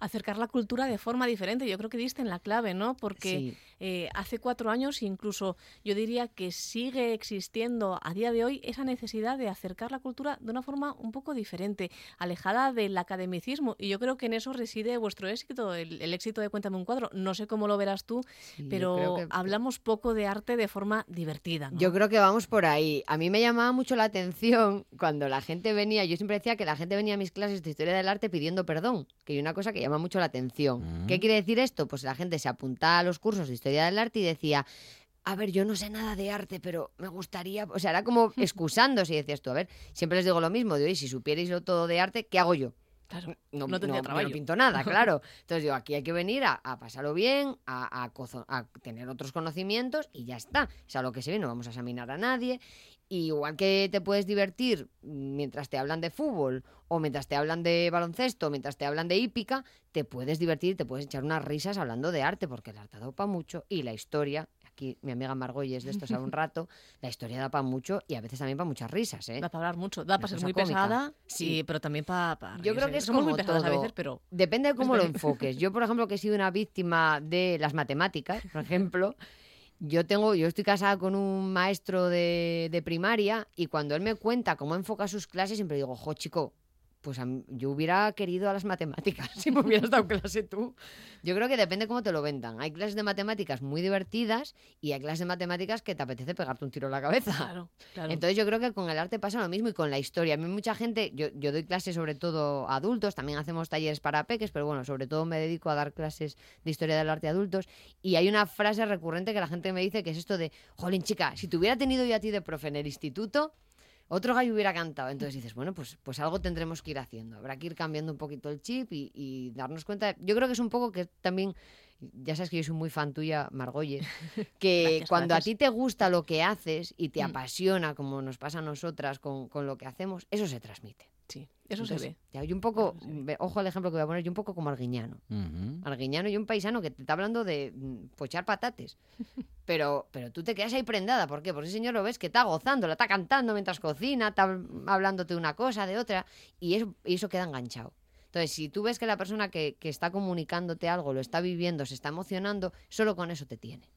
Acercar la cultura de forma diferente. Yo creo que diste en la clave, ¿no? Porque Sí. Eh, hace cuatro años, incluso yo diría que sigue existiendo a día de hoy esa necesidad de acercar la cultura de una forma un poco diferente, alejada del academicismo. Y yo creo que en eso reside vuestro éxito, el, el éxito de Cuéntame un cuadro. No sé cómo lo verás tú, Sí, pero que- hablamos poco de arte de forma divertida. ¿no? Yo creo que vamos por ahí. A mí me llamaba mucho la atención cuando la gente venía, yo siempre decía que la gente venía a mis clases de historia del arte pidiendo perdón, que hay una cosa que llama mucho la atención. Mm. ¿Qué quiere decir esto? Pues la gente se apuntaba a los cursos de historia del arte y decía, a ver, yo no sé nada de arte, pero me gustaría, o sea, era como excusándose y decías tú, a ver, siempre les digo lo mismo, de, oye, si supierais lo todo de arte, ¿qué hago yo? Claro, no, no tendría no- trabajo. no pinto nada, claro. Entonces digo, aquí hay que venir a, a pasarlo bien, a, a cozo- a tener otros conocimientos y ya está. Es a lo que se ve, no vamos a examinar a nadie. Y igual que te puedes divertir mientras te hablan de fútbol o mientras te hablan de baloncesto, o mientras te hablan de hípica, te puedes divertir, te puedes echar unas risas hablando de arte, porque el arte da para mucho y la historia, aquí mi amiga Margolles de esto sabe un rato, la historia da para mucho y a veces también para muchas risas, ¿eh? Da para hablar mucho, da para ser muy cómica. pesada, Sí. sí, pero también para... Yo creo que es Somos como muy pesadas a todo. veces, pero... Depende de cómo lo enfoques. Yo, por ejemplo, que he sido una víctima de las matemáticas, por ejemplo, yo tengo, yo estoy casada con un maestro de, de primaria y cuando él me cuenta cómo enfoca sus clases, siempre digo, jo, chico, pues a mí- yo hubiera querido a las matemáticas si me hubieras dado clase tú. Yo creo que depende cómo te lo vendan. Hay clases de matemáticas muy divertidas y hay clases de matemáticas que te apetece pegarte un tiro en la cabeza. Claro, claro. Entonces yo creo que con el arte pasa lo mismo y con la historia. A mí mucha gente, yo, yo doy clases sobre todo a adultos, también hacemos talleres para peques, pero bueno, sobre todo me dedico a dar clases de historia del arte a adultos y hay una frase recurrente que la gente me dice que es esto de, jolín chica, si te hubiera tenido yo a ti de profe en el instituto, otro gallo hubiera cantado. Entonces dices, bueno, pues, pues algo tendremos que ir haciendo. Habrá que ir cambiando un poquito el chip y, y darnos cuenta. Yo creo que es un poco que también, ya sabes que yo soy muy fan tuya, Margolle, que Gracias, cuando a ti te gusta lo que haces y te Mm. apasiona, como nos pasa a nosotras con, con lo que hacemos, eso se transmite. Sí, eso Entonces, se ve. ya, yo un poco, ojo al ejemplo que voy a poner, yo un poco como Arguiñano. Arguiñano y un paisano que te está hablando de mm, pochar patates. Pero, pero tú te quedas ahí prendada. ¿Por qué? Porque ese señor lo ves que está gozando, la está cantando mientras cocina, está hablándote de una cosa, de otra, y eso, y eso queda enganchado. Entonces, si tú ves que la persona que, que está comunicándote algo, lo está viviendo, se está emocionando, solo con eso te tiene.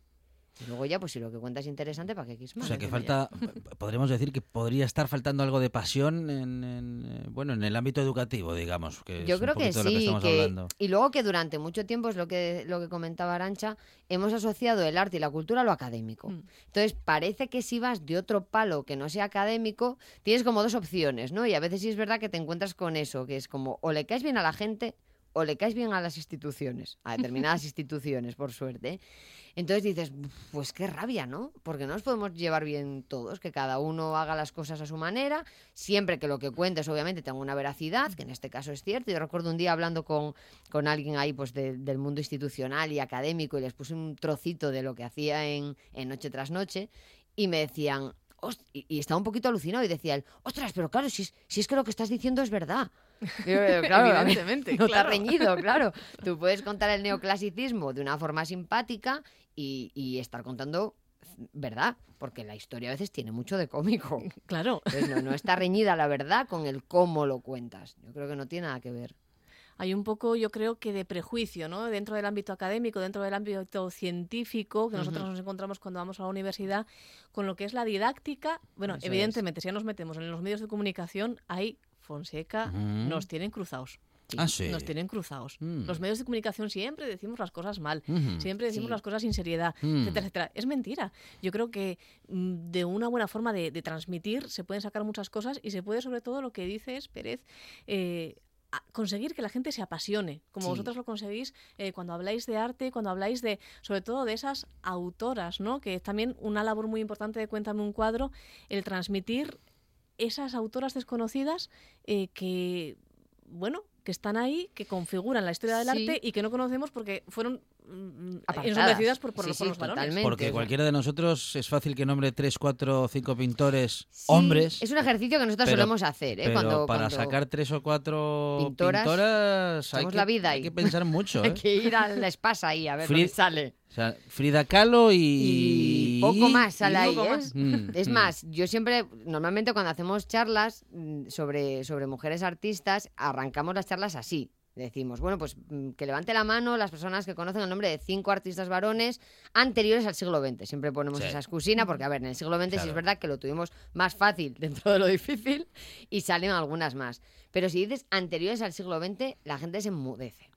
Y luego ya, pues si lo que cuentas es interesante, ¿para qué quieres O más? sea que falta, podríamos decir que podría estar faltando algo de pasión en, en, eh, bueno, en el ámbito educativo, digamos. Que Yo es un creo que poquito de lo que sí, estamos que- hablando. y luego que durante mucho tiempo es lo que lo que comentaba Arancha, hemos asociado el arte y la cultura a lo académico. Mm. Entonces parece que si vas de otro palo que no sea académico, tienes como dos opciones, ¿no? Y a veces sí es verdad que te encuentras con eso, que es como o le caes bien a la gente o le caes bien a las instituciones, a determinadas instituciones, por suerte. Entonces dices, pues qué rabia, ¿no? Porque no nos podemos llevar bien todos, que cada uno haga las cosas a su manera, siempre que lo que cuentes obviamente tenga una veracidad, que en este caso es cierto. Yo recuerdo un día hablando con, con alguien ahí pues de- del mundo institucional y académico y les puse un trocito de lo que hacía en, en Noche tras Noche y me decían, y, y estaba un poquito alucinado y decía él, ostras, pero claro, si es, si es que lo que estás diciendo es verdad. Claro, Evidentemente, no claro. está reñido, claro. Tú puedes contar el neoclasicismo de una forma simpática y, y estar contando verdad, porque la historia a veces tiene mucho de cómico. Claro. Entonces no, no está reñida la verdad con el cómo lo cuentas. Yo creo que no tiene nada que ver. Hay un poco, yo creo que de prejuicio, ¿no? Dentro del ámbito académico, dentro del ámbito científico, que nosotros nos encontramos cuando vamos a la universidad, con lo que es la didáctica. Bueno, Eso es. evidentemente, si ya nos metemos en los medios de comunicación, ahí Fonseca nos tienen cruzados. Ah, sí. Nos tienen cruzados. Mm. Los medios de comunicación siempre decimos las cosas mal, siempre decimos Sí. las cosas sin seriedad, Mm. etcétera, etcétera. Es mentira. Yo creo que mm, de una buena forma de, de transmitir se pueden sacar muchas cosas y se puede, sobre todo, lo que dices, Pérez, eh, a- conseguir que la gente se apasione, como Sí. vosotros lo conseguís eh, cuando habláis de arte, cuando habláis de, sobre todo, de esas autoras, ¿no? Que es también una labor muy importante de Cuéntame un cuadro, el transmitir esas autoras desconocidas eh, que, bueno, que están ahí, que configuran la historia del Sí. arte y que no conocemos porque fueron mm, Apartadas. ensombrecidas por, por, Sí, por sí, los totalmente. Porque cualquiera de nosotros es fácil que nombre tres, cuatro, cinco pintores Sí, hombres. Es un ejercicio que nosotros pero- solemos hacer, ¿eh? Pero cuando, para cuando sacar tres o cuatro pintoras, pintoras, hay, que, la vida hay que pensar mucho. hay ¿eh? que ir a la espasa ahí a ver Fri- dónde sale. O sea, Frida Kahlo y... Y poco más sale ahí, ¿eh? más. Mm, Es mm. más, yo siempre, normalmente cuando hacemos charlas mm, sobre, sobre mujeres artistas, arrancamos las charlas así. Decimos, bueno, pues mm, que levante la mano las personas que conocen el nombre de cinco artistas varones anteriores al siglo XX. Siempre ponemos Sí. esa excusina porque, a ver, en el siglo XX sí Claro. es verdad que lo tuvimos más fácil dentro de lo difícil y salen algunas más. Pero si dices anteriores al siglo XX, la gente se enmudece.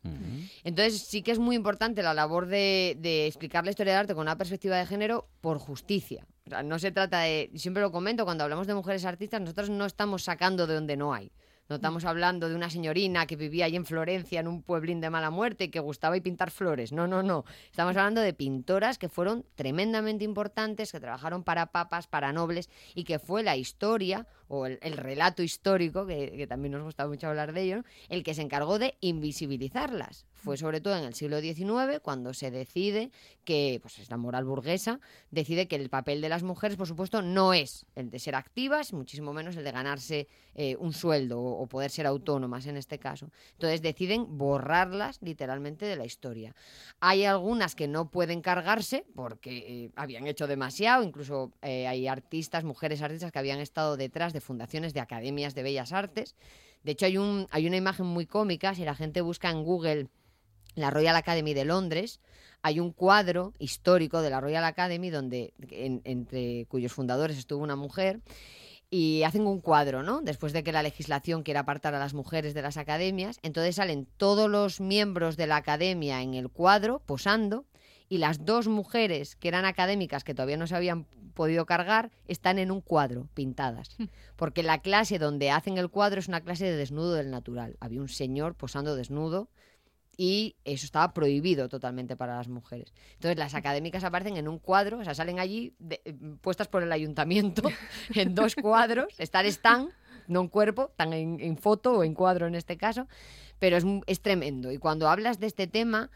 Entonces sí que es muy importante la labor de, de explicar la historia del arte con una perspectiva de género por justicia. O sea, no se trata de, siempre lo comento, cuando hablamos de mujeres artistas, nosotros no estamos sacando de donde no hay. No estamos hablando de una señorina que vivía ahí en Florencia, en un pueblín de mala muerte, y que gustaba y pintar flores. No, no, no. Estamos hablando de pintoras que fueron tremendamente importantes, que trabajaron para papas, para nobles, y que fue la historia, o el, el relato histórico, que, que también nos gusta mucho hablar de ello, ¿no? el que se encargó de invisibilizarlas. Fue sobre todo en el siglo XIX cuando se decide que, pues es la moral burguesa, decide que el papel de las mujeres, por supuesto, no es el de ser activas, muchísimo menos el de ganarse eh, un sueldo o, o poder ser autónomas en este caso. Entonces deciden borrarlas literalmente de la historia. Hay algunas que no pueden cargarse porque eh, habían hecho demasiado, incluso eh, hay artistas, mujeres artistas que habían estado detrás de fundaciones de academias de bellas artes. De hecho, hay, un, hay una imagen muy cómica, si la gente busca en Google la Royal Academy de Londres, hay un cuadro histórico de la Royal Academy donde en- entre cuyos fundadores estuvo una mujer y hacen un cuadro, ¿no? Después de que la legislación quiera apartar a las mujeres de las academias, entonces salen todos los miembros de la academia en el cuadro posando y las dos mujeres que eran académicas que todavía no se habían podido cargar están en un cuadro pintadas. Porque la clase donde hacen el cuadro es una clase de desnudo del natural. Había un señor posando desnudo y eso estaba prohibido totalmente para las mujeres. Entonces las académicas aparecen en un cuadro, o sea, salen allí de- eh, puestas por el ayuntamiento en dos cuadros, estar están, no en cuerpo, están en, en foto o en cuadro en este caso, pero es, es tremendo. Y cuando hablas de este tema,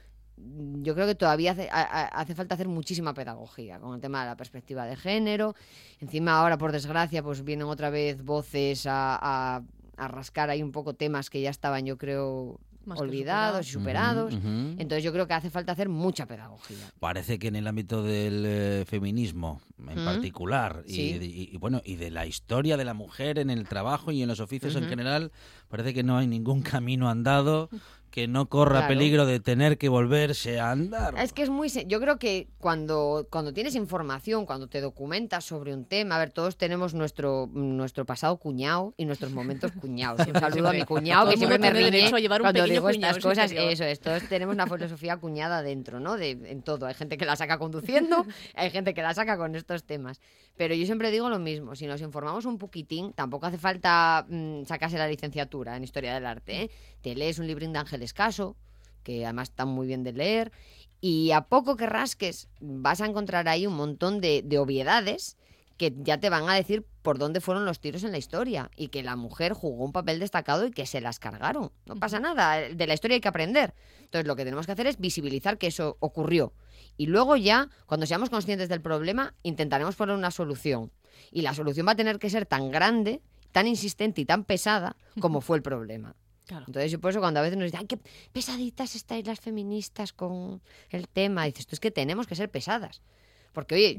yo creo que todavía hace, a- a- hace falta hacer muchísima pedagogía con el tema de la perspectiva de género. Encima ahora, por desgracia, pues vienen otra vez voces a, a- a rascar ahí un poco temas que ya estaban, yo creo, Más olvidados y superados. Ujú, ujú. Entonces yo creo que hace falta hacer mucha pedagogía. Parece que en el ámbito del eh, feminismo en Mm. particular y, Sí. y- y, bueno y de la historia de la mujer en el trabajo y en los oficios en Ujú. general parece que no hay ningún camino andado que no corra Claro. peligro de tener que volverse a andar. Es que es muy... Yo creo que cuando, cuando tienes información, cuando te documentas sobre un tema, a ver, todos tenemos nuestro, nuestro pasado cuñado y nuestros momentos cuñados. Un saludo a mi cuñado que siempre me riñe a llevar un cuando digo estas cosas. Eso es, todos tenemos una filosofía cuñada dentro, ¿no? De, en todo. Hay gente que la saca conduciendo, hay gente que la saca con estos temas. Pero yo siempre digo lo mismo, si nos informamos un poquitín, tampoco hace falta mm, sacarse la licenciatura en Historia del Arte. ¿eh? Te lees un librín de Ángeles Caso, que además está muy bien de leer, y a poco que rasques vas a encontrar ahí un montón de, de obviedades que ya te van a decir por dónde fueron los tiros en la historia y que la mujer jugó un papel destacado y que se las cargaron. No pasa nada, de la historia hay que aprender. Entonces lo que tenemos que hacer es visibilizar que eso ocurrió. Y luego ya, cuando seamos conscientes del problema, intentaremos poner una solución. Y la solución va a tener que ser tan grande, tan insistente y tan pesada como fue el problema. Claro. Entonces, yo por eso cuando a veces nos dicen, ay, qué pesaditas estáis las feministas con el tema, dices, tú es que tenemos que ser pesadas. Porque, oye,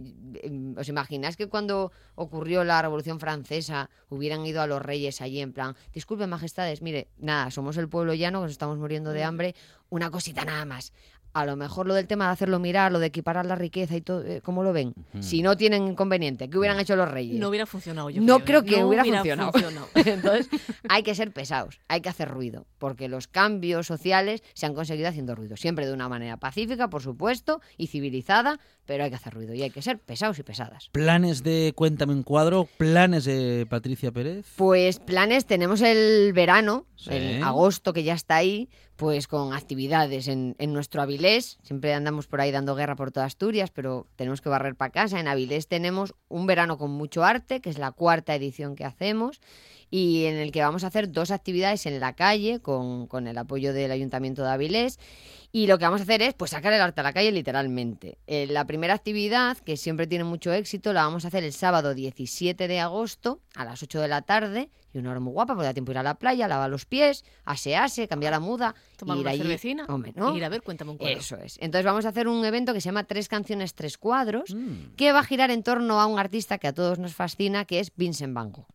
em, ¿os imagináis que cuando ocurrió la Revolución Francesa hubieran ido a los reyes allí en plan, disculpen, majestades, mire, nada, somos el pueblo llano, que nos estamos muriendo de hambre, una cosita nada más. A lo mejor lo del tema de hacerlo mirar, lo de equiparar la riqueza y todo, eh, ¿cómo lo ven? Si no tienen inconveniente, ¿qué hubieran hecho los reyes? No hubiera funcionado, yo no creo, creo ¿eh? que No hubiera, hubiera funcionado. funcionado. Entonces, hay que ser pesados, hay que hacer ruido, porque los cambios sociales se han conseguido haciendo ruido, siempre de una manera pacífica, por supuesto, y civilizada, pero hay que hacer ruido y hay que ser pesados y pesadas. Planes de Cuéntame un cuadro, planes de Patricia Pérez. Pues planes, tenemos el verano, Sí. el agosto que ya está ahí, pues con actividades en, en nuestro Avilés. Siempre andamos por ahí dando guerra por toda Asturias, pero tenemos que barrer para casa. En Avilés tenemos un verano con mucho arte, que es la cuarta edición que hacemos, y en el que vamos a hacer dos actividades en la calle con, con el apoyo del Ayuntamiento de Avilés. Y lo que vamos a hacer es pues sacar el arte a la calle literalmente. Eh, la primera actividad, que siempre tiene mucho éxito, la vamos a hacer el sábado 17 de agosto a las 8 de la tarde. Y una hora muy guapa, porque da tiempo ir a la playa, lavar los pies, asearse, cambiar la muda. Tomar ir una allí- cervecina Hombre, ¿no? ir a ver Cuéntame un cuadro. Eso es. Entonces vamos a hacer un evento que se llama Tres canciones, tres cuadros, Mm. que va a girar en torno a un artista que a todos nos fascina, que es Vincent Van Gogh.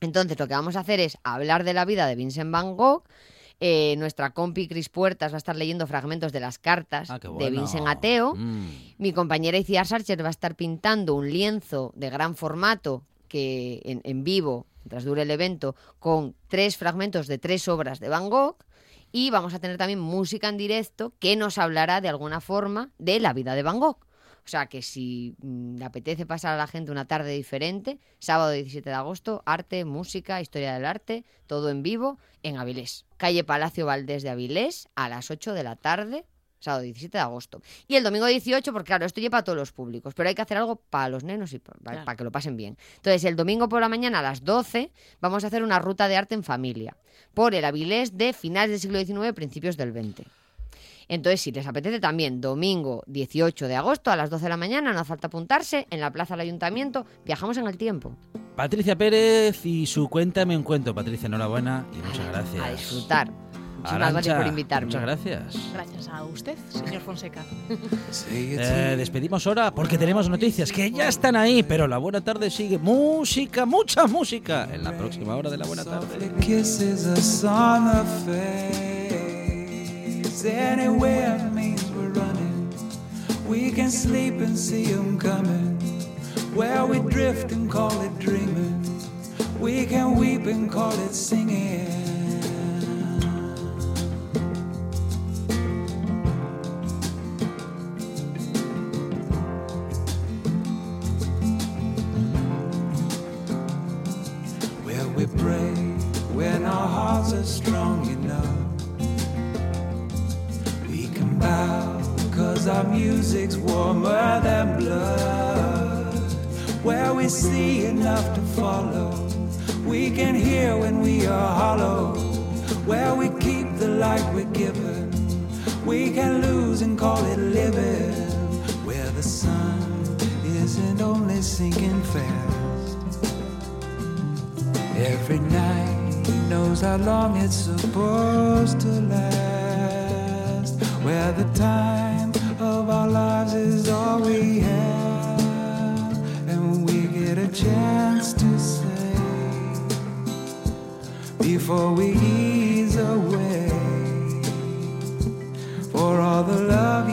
Entonces lo que vamos a hacer es hablar de la vida de Vincent Van Gogh. Eh, nuestra compi Cris Puertas va a estar leyendo fragmentos de las cartas Ah, de. Vincent Ateo. Mm. Mi compañera Iciar Sarcher va a estar pintando un lienzo de gran formato que en, en vivo, mientras dure el evento, con tres fragmentos de tres obras de Van Gogh. Y vamos a tener también música en directo que nos hablará de alguna forma de la vida de Van Gogh. O sea que si mm, le apetece pasar a la gente una tarde diferente, sábado 17 de agosto, arte, música, historia del arte, todo en vivo en Avilés. Calle Palacio Valdés de Avilés a las 8 de la tarde, sábado 17 de agosto. Y el domingo 18, porque claro, esto lleva a todos los públicos, pero hay que hacer algo para los nenos y para, Claro. que lo pasen bien. Entonces, el domingo por la mañana a las 12 vamos a hacer una ruta de arte en familia por el Avilés de finales del siglo XIX, principios del XX. Entonces, si les apetece también, domingo 18 de agosto a las 12 de la mañana, no hace falta apuntarse, en la plaza del ayuntamiento, viajamos en el tiempo. Patricia Pérez y su Cuéntame un cuento. Patricia, enhorabuena y muchas gracias. A disfrutar. Muchísimas Arantxa, gracias por invitarme. Muchas gracias. Gracias a usted, señor Fonseca. Eh, despedimos ahora porque tenemos noticias que ya están ahí, pero la buena tarde sigue. Música, mucha música en la próxima hora de la buena tarde. Anywhere means we're running. We can sleep and see 'em coming. Where we drift and call it dreaming. We can weep and call it singing. Where we pray when our hearts are strong our music's warmer than blood. Where we see enough to follow. We can hear when we are hollow. Where we keep the light we're given. We can lose and call it living. Where the sun isn't only sinking fast. Every night knows how long it's supposed to last. Where the time lives is all we have, and we get a chance to say before we ease away for all the love